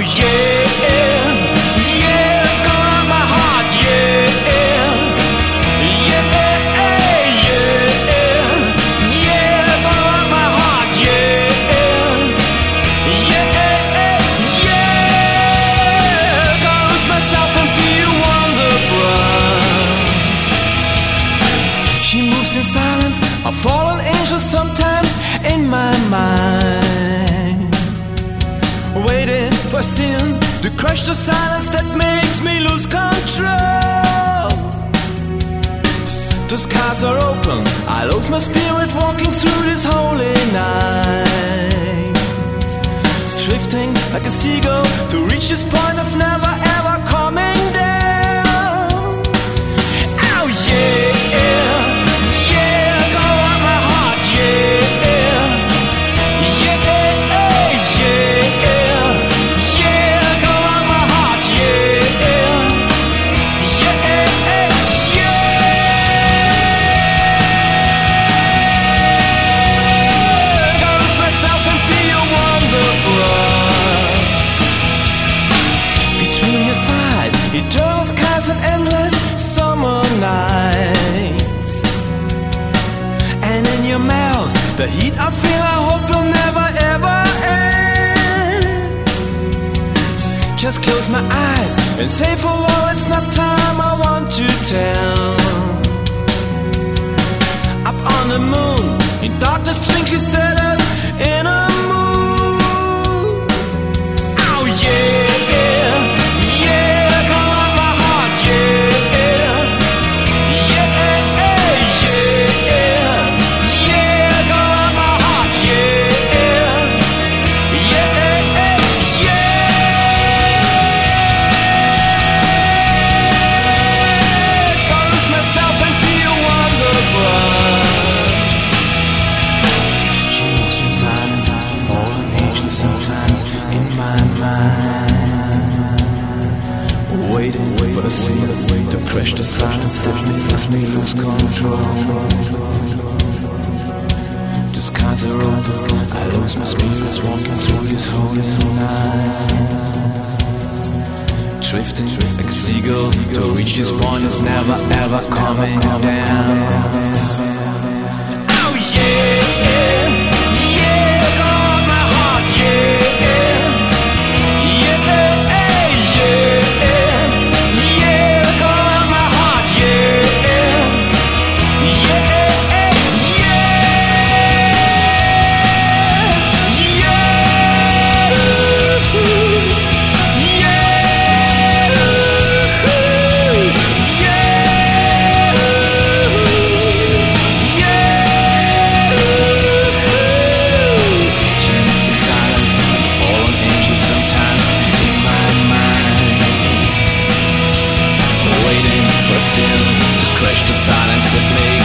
Yeah, To crush the silence that makes me lose control. The skies are open, I lose my spirit walking through this holy night. Drifting like a seagull heat I feel, I hope will never ever end. Just close my eyes and say for all it's not time I want to tell. Up on the moon, in darkness, twinkly setters Waiting for the sea to crash the silence that makes me lose control. The skies are open, I lose my spirits walking through this holy night. Drifting like a seagull to reach this point of never ever coming down. silence with me.